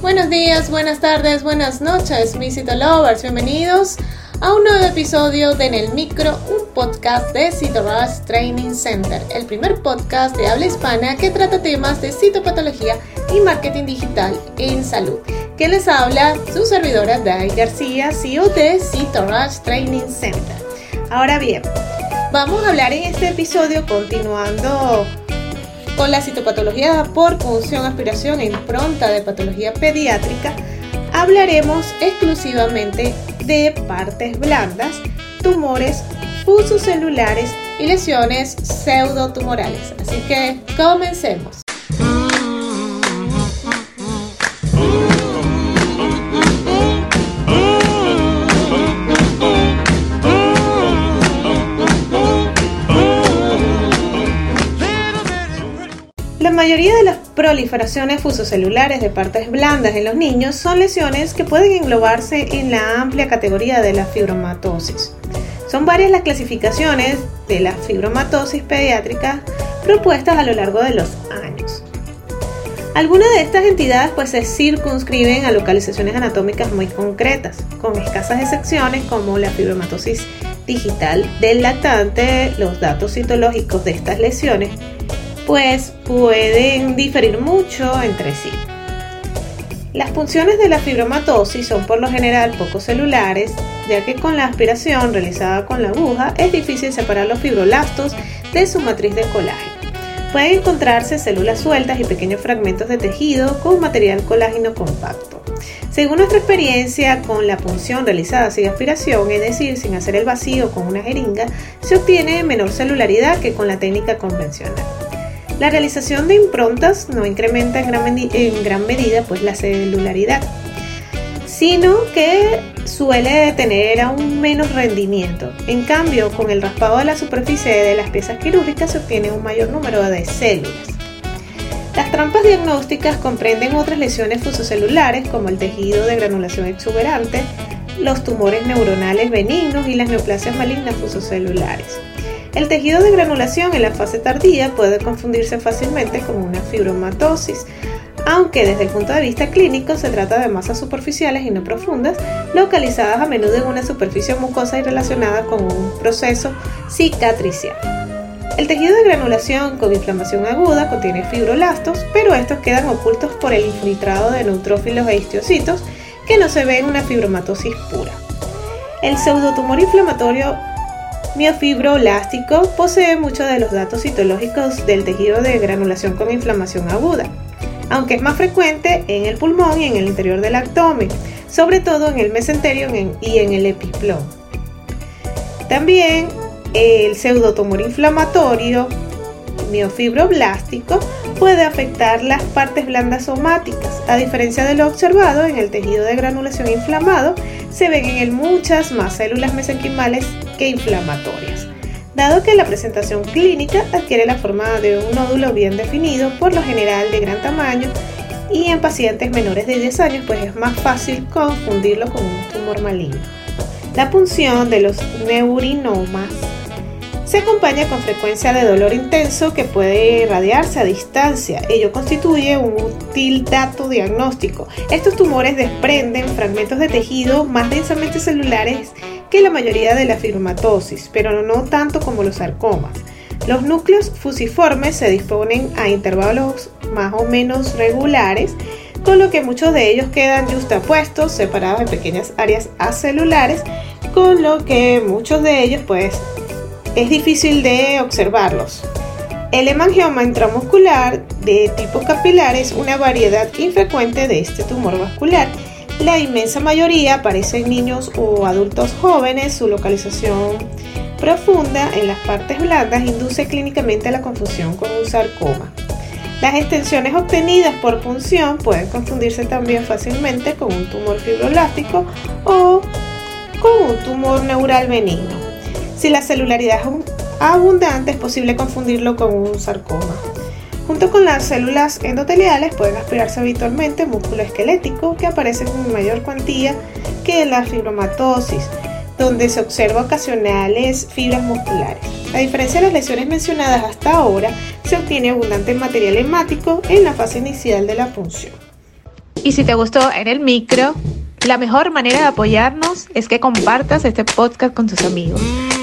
Buenos días, buenas tardes, buenas noches, mis Lovers. Bienvenidos a un nuevo episodio de En el Micro, un podcast de Citorush Training Center, el primer podcast de habla hispana que trata temas de citopatología y marketing digital en salud. Que les habla su servidora Dai García, CEO de Training Center. Ahora bien, vamos a hablar en este episodio continuando con la citopatología por función, aspiración e impronta de patología pediátrica, hablaremos exclusivamente de partes blandas, tumores fusocelulares y lesiones pseudotumorales. Así que comencemos. La mayoría de las proliferaciones fusocelulares de partes blandas en los niños son lesiones que pueden englobarse en la amplia categoría de la fibromatosis. Son varias las clasificaciones de la fibromatosis pediátrica propuestas a lo largo de los años. Algunas de estas entidades pues se circunscriben a localizaciones anatómicas muy concretas, con escasas excepciones como la fibromatosis digital del lactante, los datos citológicos de estas lesiones pues pueden diferir mucho entre sí. Las funciones de la fibromatosis son por lo general poco celulares, ya que con la aspiración realizada con la aguja es difícil separar los fibrolastos de su matriz de colágeno. Pueden encontrarse células sueltas y pequeños fragmentos de tejido con material colágeno compacto. Según nuestra experiencia con la punción realizada sin aspiración, es decir, sin hacer el vacío con una jeringa, se obtiene menor celularidad que con la técnica convencional. La realización de improntas no incrementa en gran, medida pues, la celularidad, sino que suele tener aún menos rendimiento. En cambio, con el raspado de la superficie de las piezas quirúrgicas se obtiene un mayor número de células. Las trampas diagnósticas comprenden otras lesiones fusocelulares como el tejido de granulación exuberante, los tumores neuronales benignos y las neoplasias malignas fusocelulares. El tejido de granulación en la fase tardía puede confundirse fácilmente con una fibromatosis, aunque desde el punto de vista clínico se trata de masas superficiales y no profundas, localizadas a menudo en una superficie mucosa y relacionadas con un proceso cicatricial. El tejido de granulación con inflamación aguda contiene fibrolastos, pero estos quedan ocultos por el infiltrado de neutrófilos e histiocitos que no se ve en una fibromatosis pura. El pseudotumor inflamatorio miofibroblástico posee muchos de los datos citológicos del tejido de granulación con inflamación aguda, aunque es más frecuente en el pulmón y en el interior del abdomen, sobre todo en el mesenterio y en el epiplón. También el pseudotumor inflamatorio miofibroblástico puede afectar las partes blandas somáticas. A diferencia de lo observado en el tejido de granulación inflamado, se ven en él muchas más células mesenquimales inflamatorias. Dado que la presentación clínica adquiere la forma de un nódulo bien definido, por lo general de gran tamaño, y en pacientes menores de 10 años, pues es más fácil confundirlo con un tumor maligno. La punción de los neurinomas se acompaña con frecuencia de dolor intenso que puede irradiarse a distancia. Ello constituye un útil dato diagnóstico. Estos tumores desprenden fragmentos de tejido más densamente celulares que la mayoría de la fibromatosis, pero no tanto como los sarcomas. Los núcleos fusiformes se disponen a intervalos más o menos regulares, con lo que muchos de ellos quedan justapuestos, separados en pequeñas áreas acelulares, con lo que muchos de ellos pues es difícil de observarlos. El hemangioma intramuscular de tipo capilar es una variedad infrecuente de este tumor vascular. La inmensa mayoría aparece en niños o adultos jóvenes. Su localización profunda en las partes blandas induce clínicamente a la confusión con un sarcoma. Las extensiones obtenidas por punción pueden confundirse también fácilmente con un tumor fibroblástico o con un tumor neural benigno. Si la celularidad es abundante, es posible confundirlo con un sarcoma. Junto con las células endoteliales pueden aspirarse habitualmente músculo esquelético que aparece en mayor cuantía que la fibromatosis, donde se observa ocasionales fibras musculares. A diferencia de las lesiones mencionadas hasta ahora, se obtiene abundante material hemático en la fase inicial de la punción. Y si te gustó en el micro, la mejor manera de apoyarnos es que compartas este podcast con tus amigos.